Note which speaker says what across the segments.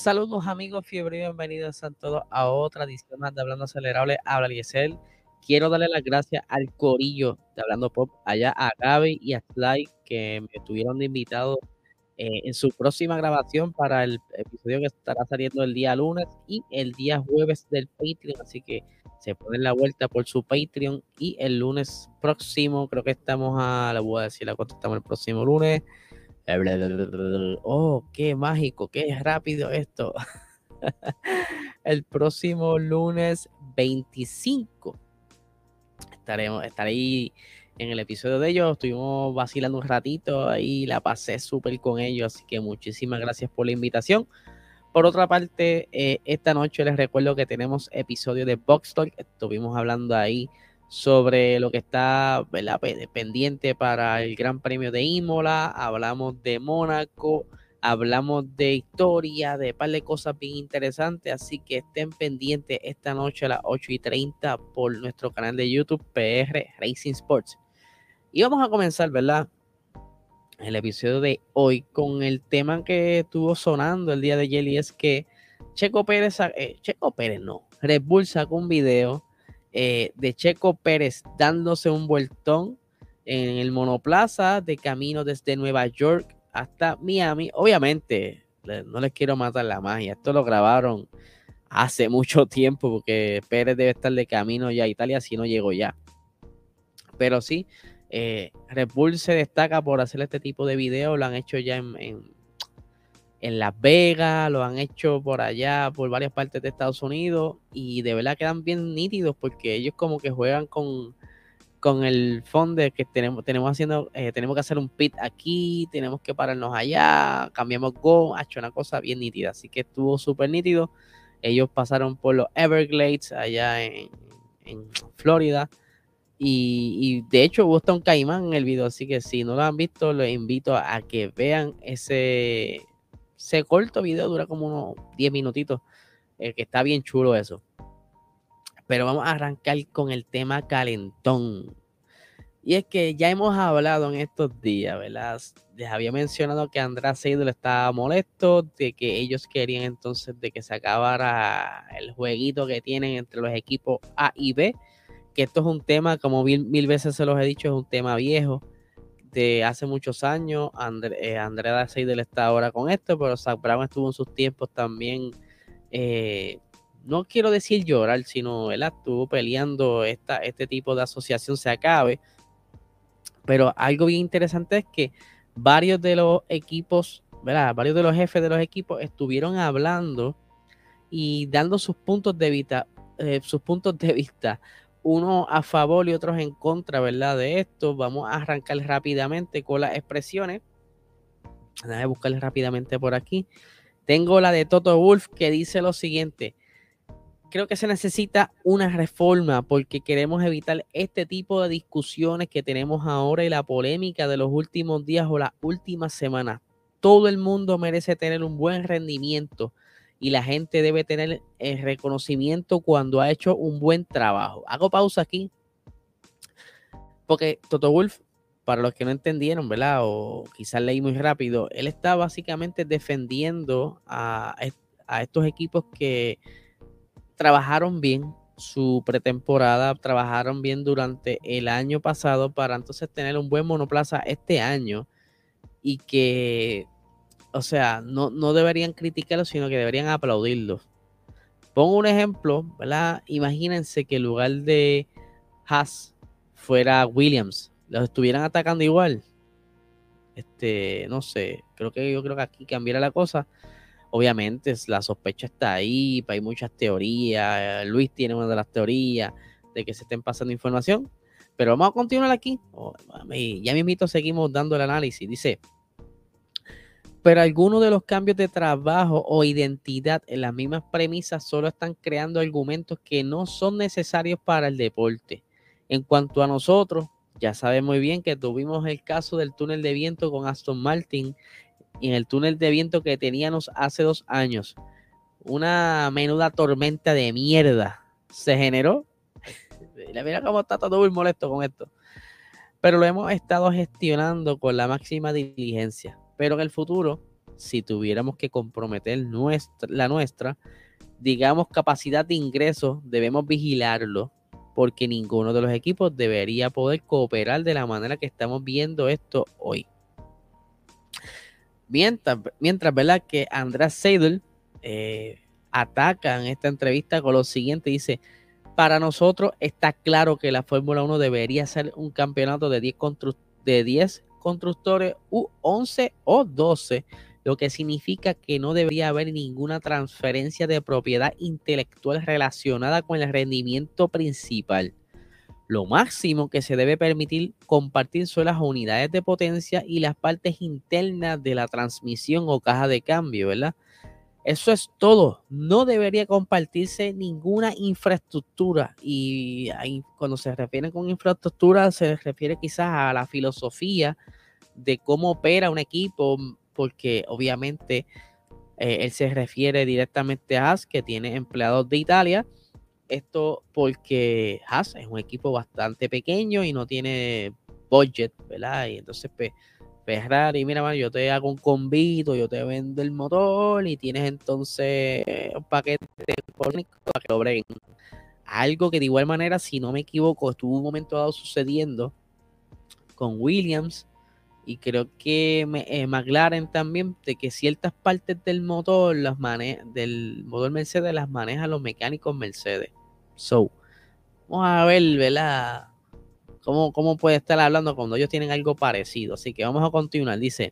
Speaker 1: Saludos amigos fiebre y bienvenidos a todos a otra edición más de Hablando Acelerable. Habla Liesel. Quiero darle las gracias al corillo de Hablando Pop, allá a Gaby y a Sly, que me tuvieron de invitado eh, en su próxima grabación para el episodio que estará saliendo el día lunes y el día jueves del Patreon. Así que se ponen la vuelta por su Patreon y el lunes próximo, creo que estamos a, le voy a decir la cuánto estamos el próximo lunes. Oh, qué mágico, qué rápido esto. el próximo lunes 25 estaremos, estaré ahí en el episodio de ellos. Estuvimos vacilando un ratito ahí, la pasé súper con ellos, así que muchísimas gracias por la invitación. Por otra parte, eh, esta noche les recuerdo que tenemos episodio de Box Talk. Estuvimos hablando ahí sobre lo que está pendiente para el Gran Premio de Imola, hablamos de Mónaco, hablamos de historia, de par de cosas bien interesantes, así que estén pendientes esta noche a las 8 y 30 por nuestro canal de YouTube PR Racing Sports. Y vamos a comenzar, ¿verdad? El episodio de hoy con el tema que estuvo sonando el día de ayer y es que Checo Pérez, eh, Checo Pérez no, Red Bull sacó un video eh, de Checo Pérez dándose un vueltón en el monoplaza de camino desde Nueva York hasta Miami. Obviamente, no les quiero matar la magia. Esto lo grabaron hace mucho tiempo porque Pérez debe estar de camino ya a Italia si no llegó ya. Pero sí, eh, Red Bull se destaca por hacer este tipo de videos. Lo han hecho ya en en Las Vegas, lo han hecho por allá, por varias partes de Estados Unidos y de verdad quedan bien nítidos porque ellos como que juegan con, con el fondo que tenemos, eh, tenemos que hacer un pit aquí, tenemos que pararnos allá, cambiamos go, ha hecho una cosa bien nítida, así que estuvo súper nítido. Ellos pasaron por los Everglades allá en, Florida. Y, y, de hecho hubo hasta un caimán en el video, así que si no lo han visto, los invito a que vean ese, ese corto video dura como unos 10 minutitos, eh, que está bien chulo eso. Pero vamos a arrancar con el tema calentón. Y es que ya hemos hablado en estos días, ¿verdad? Les había mencionado que Andrés Seidel estaba molesto, de que ellos querían entonces de que se acabara el jueguito que tienen entre los equipos A y B, que esto es un tema, como mil, mil veces se los he dicho, es un tema viejo hace muchos años. Eh, Andrea Seidel está ahora con esto, pero Zach Brown estuvo en sus tiempos también. Eh, no quiero decir llorar, sino él estuvo peleando esta, este tipo de asociación se acabe. Pero algo bien interesante es que varios de los equipos, ¿verdad? Varios de los jefes de los equipos estuvieron hablando y dando sus puntos de vista, eh, sus puntos de vista uno a favor y otros en contra, ¿verdad? De esto. Vamos a arrancar rápidamente con las expresiones. Déjame buscarles rápidamente por aquí. Tengo la de Toto Wolf que dice lo siguiente. Creo que se necesita una reforma porque queremos evitar este tipo de discusiones que tenemos ahora y la polémica de los últimos días o las últimas semanas. Todo el mundo merece tener un buen rendimiento y la gente debe tener el reconocimiento cuando ha hecho un buen trabajo. Hago pausa aquí porque Toto Wolf, para los que no entendieron, ¿verdad? O quizás leí muy rápido, él está básicamente defendiendo a, a estos equipos que trabajaron bien su pretemporada, trabajaron bien durante el año pasado para entonces tener un buen monoplaza este año y que o sea, no, no deberían criticarlo, sino que deberían aplaudirlo. Pongo un ejemplo, ¿verdad? Imagínense que en lugar de Haas fuera Williams, los estuvieran atacando igual. Este, no sé, creo que yo creo que aquí cambiará la cosa. Obviamente, la sospecha está ahí, hay muchas teorías. Luis tiene una de las teorías de que se estén pasando información. Pero vamos a continuar aquí. Oh, ya mismito seguimos dando el análisis. Dice, pero algunos de los cambios de trabajo o identidad en las mismas premisas solo están creando argumentos que no son necesarios para el deporte. En cuanto a nosotros, ya sabemos muy bien que tuvimos el caso del túnel de viento con Aston Martin y en el túnel de viento que teníamos hace dos años. Una menuda tormenta de mierda se generó. Mira cómo está todo muy molesto con esto. Pero lo hemos estado gestionando con la máxima diligencia pero en el futuro si tuviéramos que comprometer nuestra, la nuestra, digamos capacidad de ingreso, debemos vigilarlo porque ninguno de los equipos debería poder cooperar de la manera que estamos viendo esto hoy. Mientras, mientras ¿verdad? Que Andrés Seidel eh, ataca en esta entrevista con lo siguiente, dice, para nosotros está claro que la Fórmula 1 debería ser un campeonato de 10, de 10 constructores u 11 o 12, lo que significa que no debería haber ninguna transferencia de propiedad intelectual relacionada con el rendimiento principal. Lo máximo que se debe permitir compartir son las unidades de potencia y las partes internas de la transmisión o caja de cambio, ¿verdad? Eso es todo. No debería compartirse ninguna infraestructura. Y cuando se refiere con infraestructura, se refiere quizás a la filosofía de cómo opera un equipo, porque obviamente eh, él se refiere directamente a Haas, que tiene empleados de Italia. Esto porque Haas es un equipo bastante pequeño y no tiene budget, ¿verdad? Y entonces, pues Ferrari, mira, yo te hago un convito, yo te vendo el motor y tienes entonces un paquete para que lo breguen. Algo que de igual manera, si no me equivoco, estuvo un momento dado sucediendo con Williams y creo que eh, McLaren también, de que ciertas partes del motor, las del motor Mercedes las manejan los mecánicos Mercedes. So, vamos a ver, ¿verdad? ¿Cómo, puede estar hablando cuando ellos tienen algo parecido? Así que vamos a continuar. Dice,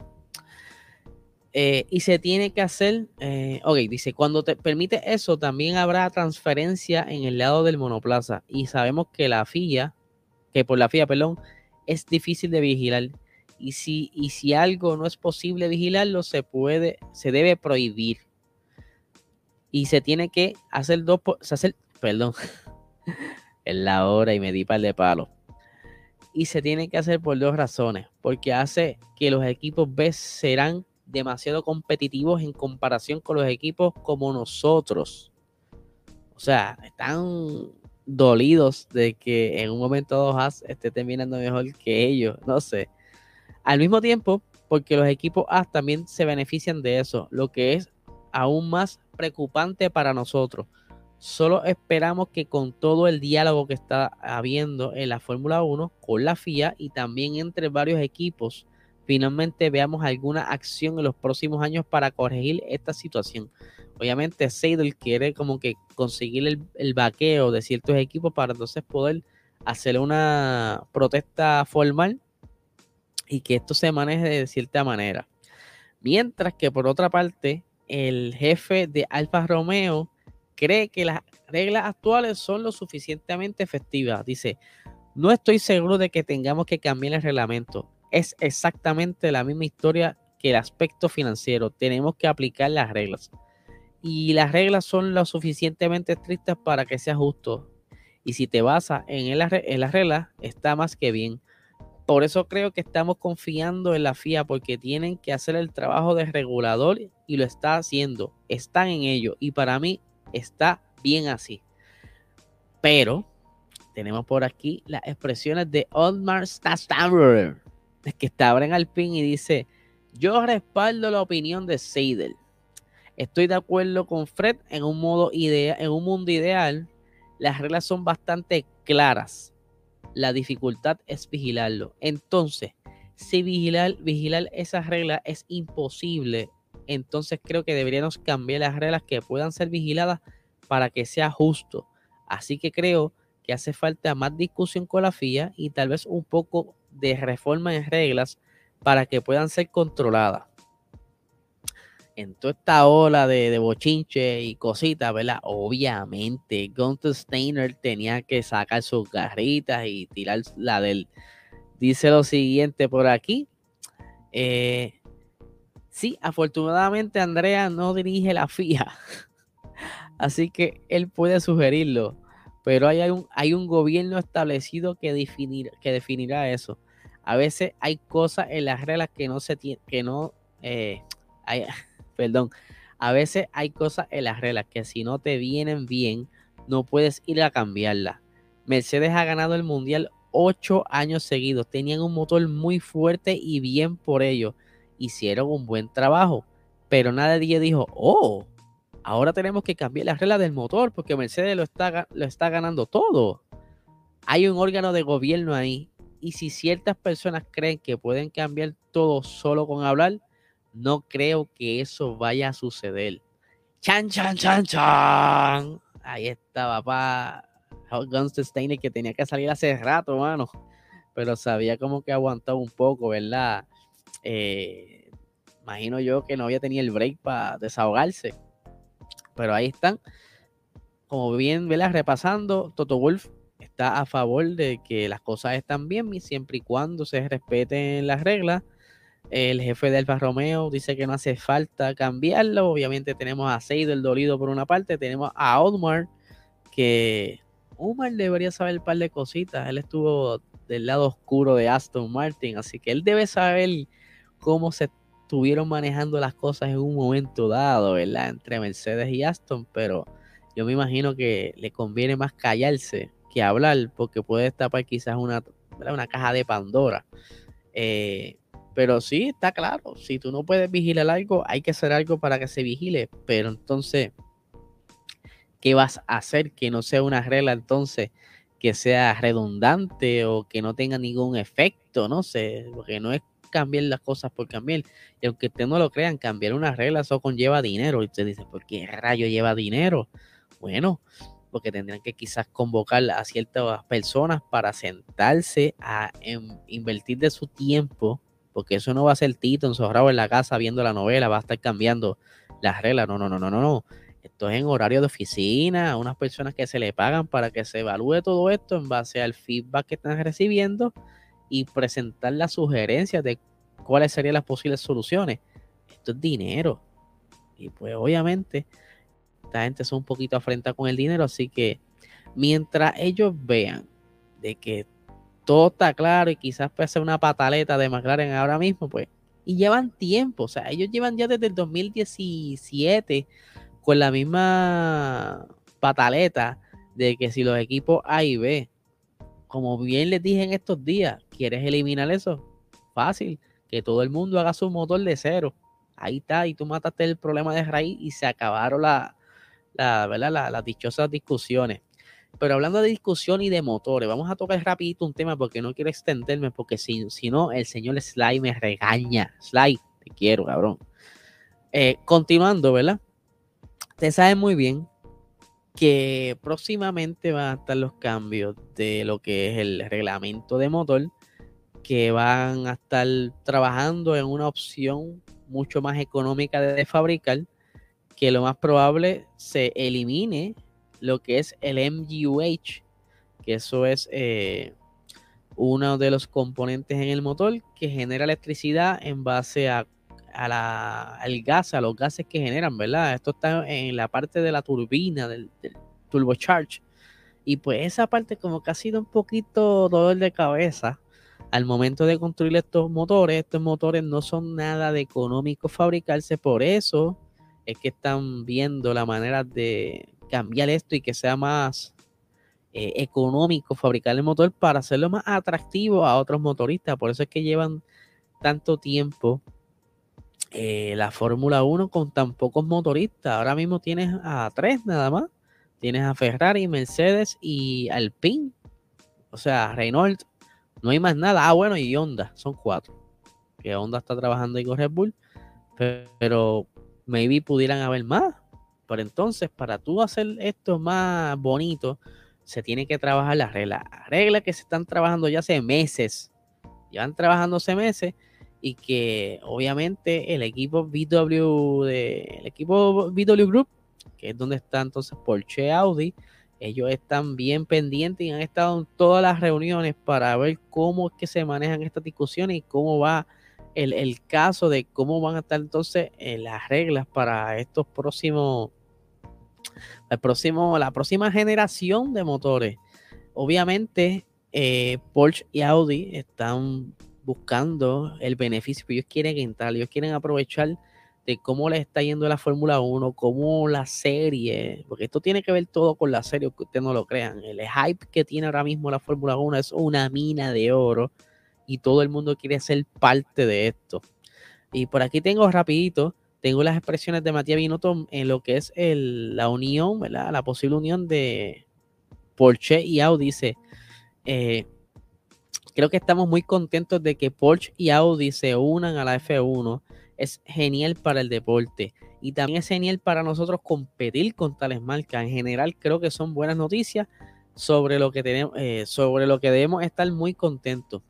Speaker 1: eh, y se tiene que hacer, eh, ok, dice, cuando te permite eso, también habrá transferencia en el lado del monoplaza. Y sabemos que la FIA, que por la FIA, perdón, es difícil de vigilar. Y si, y si algo no es posible vigilarlo, se puede, se debe prohibir. Y se tiene que hacer dos, hacer, perdón, en la hora y me di par de palos y se tiene que hacer por dos razones, porque hace que los equipos B serán demasiado competitivos en comparación con los equipos como nosotros. O sea, están dolidos de que en un momento dos esté terminando mejor que ellos, no sé. Al mismo tiempo, porque los equipos A también se benefician de eso, lo que es aún más preocupante para nosotros, Solo esperamos que con todo el diálogo que está habiendo en la Fórmula 1 con la FIA y también entre varios equipos, finalmente veamos alguna acción en los próximos años para corregir esta situación. Obviamente Seidel quiere como que conseguir el, el vaqueo de ciertos equipos para entonces poder hacer una protesta formal y que esto se maneje de cierta manera. Mientras que por otra parte, el jefe de Alfa Romeo cree que las reglas actuales son lo suficientemente efectivas. Dice, no estoy seguro de que tengamos que cambiar el reglamento. Es exactamente la misma historia que el aspecto financiero. Tenemos que aplicar las reglas. Y las reglas son lo suficientemente estrictas para que sea justo. Y si te basas en, las reglas, está más que bien. Por eso creo que estamos confiando en la FIA porque tienen que hacer el trabajo de regulador y lo está haciendo. Están en ello. Y para mí está bien así. Pero tenemos por aquí las expresiones de Oldmar Stastammer, que está en Alpine y dice: Yo respaldo la opinión de Seidel. Estoy de acuerdo con Fred en un modo en un mundo ideal. Las reglas son bastante claras. La dificultad es vigilarlo. Entonces, si vigilar, vigilar esas reglas es imposible entonces creo que deberíamos cambiar las reglas que puedan ser vigiladas para que sea justo. Así que creo que hace falta más discusión con la FIA y tal vez un poco de reforma en reglas para que puedan ser controladas. En toda esta ola de, bochinche y cositas, ¿verdad? Obviamente, Gunther Steiner tenía que sacar sus garritas y tirar la del. Dice lo siguiente por aquí. Eh, Sí, afortunadamente Andrea no dirige la FIA, así que él puede sugerirlo, pero hay un, hay un gobierno establecido que, definir, que definirá eso. A veces hay cosas en las reglas que no se tiene, que no, eh, hay, perdón, a veces hay cosas en las reglas que si no te vienen bien, no puedes ir a cambiarlas. Mercedes ha ganado el mundial ocho años seguidos. Tenían un motor muy fuerte y bien por ello hicieron un buen trabajo. pero nadie dijo, oh, ahora tenemos que cambiar las reglas del motor porque Mercedes lo está, lo está ganando todo. Hay un órgano de gobierno ahí y si ciertas personas creen que pueden cambiar todo solo con hablar, no creo que eso vaya a suceder. Chan, chan, chan, chan. Ahí está, papá. Gunstein Steiner que tenía que salir hace rato, mano. Pero sabía como que aguantaba un poco, ¿verdad? Eh, imagino yo que no había tenido el break para desahogarse. Pero ahí están. Como bien, ¿verdad? Repasando, Toto Wolf está a favor de que las cosas están bien siempre y cuando se respeten las reglas el jefe de Alfa Romeo dice que no hace falta cambiarlo. Obviamente tenemos a Seido el dolido por una parte. Tenemos a Omar, que Omar debería saber un par de cositas. Él estuvo del lado oscuro de Aston Martin, así que él debe saber cómo se estuvieron manejando las cosas en un momento dado, ¿verdad? Entre Mercedes y Aston, pero yo me imagino que le conviene más callarse que hablar, porque puede destapar quizás una, una caja de Pandora. Eh, pero sí, está claro, si tú no puedes vigilar algo, hay que hacer algo para que se vigile. Pero entonces, ¿qué vas a hacer que no sea una regla entonces que sea redundante o que no tenga ningún efecto? No sé, porque no es cambiar las cosas por cambiar. Y aunque ustedes no lo crean, cambiar una regla eso conlleva dinero. Y usted dice, ¿por qué rayo lleva dinero? Bueno, porque tendrían que quizás convocar a ciertas personas para sentarse a invertir de su tiempo porque eso no va a ser Tito encerrado en la casa viendo la novela, va a estar cambiando las reglas. No, no, no, no, no, no. Esto es en horario de oficina, a unas personas que se le pagan para que se evalúe todo esto en base al feedback que están recibiendo y presentar las sugerencias de cuáles serían las posibles soluciones. Esto es dinero. Y pues obviamente esta gente son un poquito afrenta con el dinero, así que mientras ellos vean de que todo está claro y quizás puede ser una pataleta de McLaren ahora mismo, pues. Y llevan tiempo, o sea, ellos llevan ya desde el 2017 con la misma pataleta de que si los equipos A y B, como bien les dije en estos días, ¿quieres eliminar eso? Fácil, que todo el mundo haga su motor de cero. Ahí está, y tú mataste el problema de raíz y se acabaron la, las dichosas discusiones. Pero hablando de discusión y de motores, vamos a tocar rapidito un tema porque no quiero extenderme, porque si, si no, el señor Sly me regaña. Sly, te quiero, cabrón. Eh, continuando, ¿verdad? Ustedes saben muy bien que próximamente van a estar los cambios de lo que es el reglamento de motor, que van a estar trabajando en una opción mucho más económica de fabricar, que lo más probable se elimine lo que es el MGUH, que eso es eh, uno de los componentes en el motor que genera electricidad en base a, al gas, a los gases que generan, ¿verdad? Esto está en la parte de la turbina del, del turbocharge. Y pues esa parte como que ha sido un poquito dolor de cabeza al momento de construir estos motores. Estos motores no son nada de económico fabricarse, por eso es que están viendo la manera de cambiar esto y que sea más eh, económico fabricar el motor para hacerlo más atractivo a otros motoristas. Por eso es que llevan tanto tiempo eh, la Fórmula 1 con tan pocos motoristas. Ahora mismo tienes a tres nada más. Tienes a Ferrari, Mercedes y Alpine. O sea, Renault. No hay más nada. Ah, bueno, y Honda. Son cuatro. Que Honda está trabajando ahí con Red Bull. Pero maybe pudieran haber más. Pero entonces, para tú hacer esto más bonito, se tiene que trabajar las reglas. Reglas que se están trabajando ya hace meses. Llevan trabajando hace meses y que obviamente el equipo VW de, el equipo VW Group, que es donde está entonces Porsche Audi, ellos están bien pendientes y han estado en todas las reuniones para ver cómo es que se manejan estas discusiones y cómo va el, el caso de cómo van a estar entonces eh, las reglas para estos próximos el próximo, la próxima generación de motores. Obviamente, eh, Porsche y Audi están buscando el beneficio, ellos quieren entrar, ellos quieren aprovechar de cómo les está yendo la Fórmula 1, cómo la serie, porque esto tiene que ver todo con la serie, que ustedes no lo crean. El hype que tiene ahora mismo la Fórmula 1 es una mina de oro y todo el mundo quiere ser parte de esto. Y por aquí tengo rapidito tengo las expresiones de Matías Binotto en lo que es la unión, ¿verdad? La posible unión de Porsche y Audi. Dice, eh, creo que estamos muy contentos de que Porsche y Audi se unan a la F1. Es genial para el deporte y también es genial para nosotros competir con tales marcas. En general, creo que son buenas noticias sobre lo que tenemos, eh, sobre lo que debemos estar muy contentos.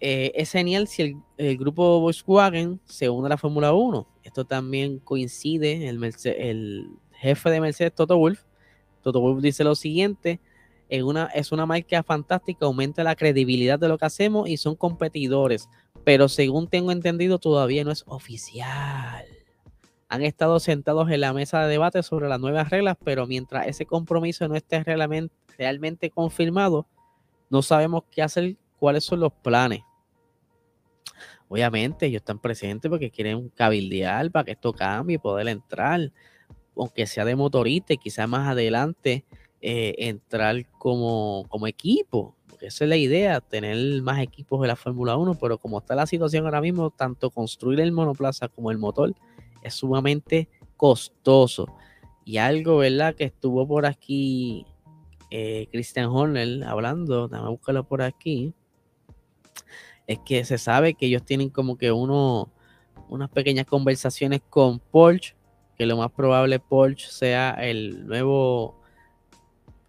Speaker 1: Eh, es genial si el, grupo Volkswagen se une a la Fórmula 1. Esto también coincide, el, el jefe de Mercedes, Toto Wolf. Toto Wolf dice lo siguiente, una, es una marca fantástica, aumenta la credibilidad de lo que hacemos y son competidores, pero según tengo entendido todavía no es oficial. Han estado sentados en la mesa de debate sobre las nuevas reglas, pero mientras ese compromiso no esté realmente confirmado, no sabemos qué hacer, cuáles son los planes. Obviamente ellos están presentes porque quieren cabildear para que esto cambie y poder entrar, aunque sea de motorista y quizás más adelante eh, entrar como, como equipo. Porque esa es la idea, tener más equipos de la Fórmula 1, pero como está la situación ahora mismo, tanto construir el monoplaza como el motor es sumamente costoso. Y algo, ¿verdad? Que estuvo por aquí eh, Christian Horner hablando, déjame buscarlo por aquí es que se sabe que ellos tienen como que uno, unas pequeñas conversaciones con Porsche, que lo más probable Porsche sea el nuevo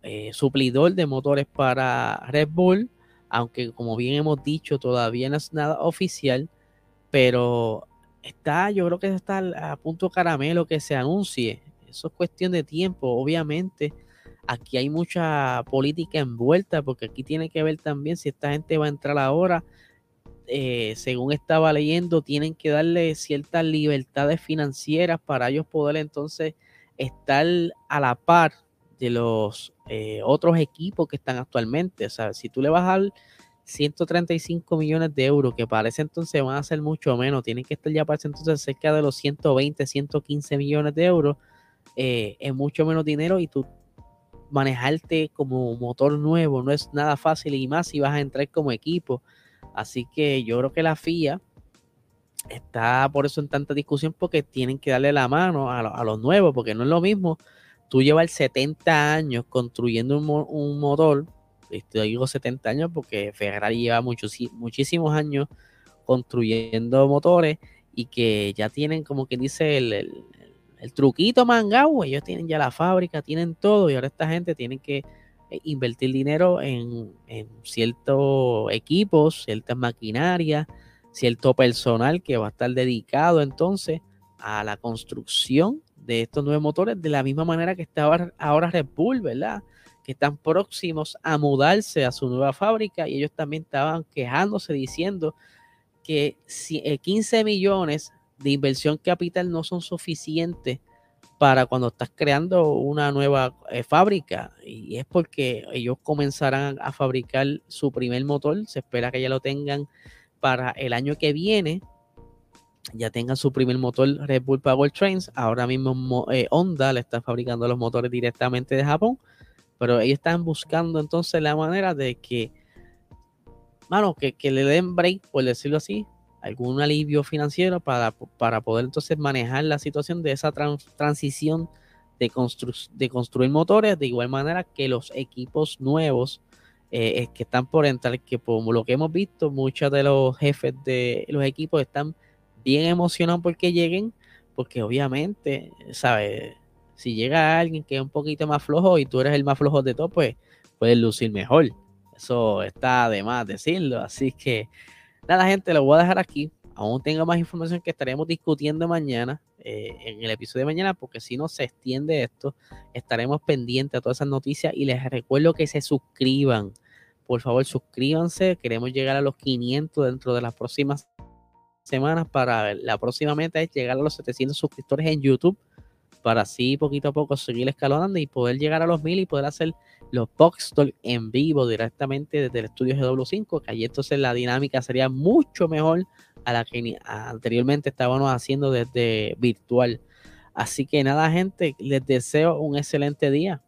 Speaker 1: eh, suplidor de motores para Red Bull, aunque como bien hemos dicho todavía no es nada oficial, pero está, yo creo que está a punto caramelo que se anuncie. Eso es cuestión de tiempo, obviamente. Aquí hay mucha política envuelta, porque aquí tiene que ver también si esta gente va a entrar ahora eh, según estaba leyendo, tienen que darle ciertas libertades financieras para ellos poder entonces estar a la par de los eh, otros equipos que están actualmente. O sea, si tú le vas a dar 135 millones de euros, que parece entonces van a ser mucho menos, tienen que estar ya para entonces cerca de los 120, 115 millones de euros, eh, es mucho menos dinero y tú manejarte como motor nuevo no es nada fácil y más si vas a entrar como equipo. Así que yo creo que la FIA está por eso en tanta discusión porque tienen que darle la mano a, los nuevos, porque no es lo mismo tú llevas 70 años construyendo un, motor, te digo 70 años porque Ferrari lleva muchos, muchísimos años construyendo motores y que ya tienen como que dice el, truquito mangao, ellos tienen ya la fábrica, tienen todo y ahora esta gente tiene que eh, invertir dinero en, ciertos equipos, ciertas maquinarias, cierto personal que va a estar dedicado entonces a la construcción de estos nuevos motores de la misma manera que está ahora, Red Bull, ¿verdad? Que están próximos a mudarse a su nueva fábrica y ellos también estaban quejándose diciendo que 15 eh, millones de inversión capital no son suficientes para cuando estás creando una nueva eh, fábrica. Y es porque ellos comenzarán a fabricar su primer motor, se espera que ya lo tengan para el año que viene, ya tengan su primer motor Red Bull Power Trains, ahora mismo eh, Honda le está fabricando los motores directamente de Japón, pero ellos están buscando entonces la manera de que, mano, que, que le den break, por decirlo así, algún alivio financiero para, para poder entonces manejar la situación de esa transición de, de construir motores de igual manera que los equipos nuevos eh, que están por entrar, que por lo que hemos visto, muchos de los jefes de los equipos están bien emocionados porque lleguen, porque obviamente, ¿sabes? Si llega alguien que es un poquito más flojo y tú eres el más flojo de todo, pues puedes lucir mejor. Eso está de más decirlo. Así que Nada, gente, lo voy a dejar aquí. Aún tengo más información que estaremos discutiendo mañana, eh, en el episodio de mañana, porque si no se extiende esto, estaremos pendientes a todas esas noticias y les recuerdo que se suscriban. Por favor, suscríbanse. Queremos llegar a los 500 dentro de las próximas semanas. Para la próxima meta es llegar a los 700 suscriptores en YouTube para así poquito a poco seguir escalonando y poder llegar a los 1000 y poder hacer los box en vivo directamente desde el estudio GW5, que allí entonces la dinámica sería mucho mejor a la que anteriormente estábamos haciendo desde virtual. Así que nada, gente, les deseo un excelente día.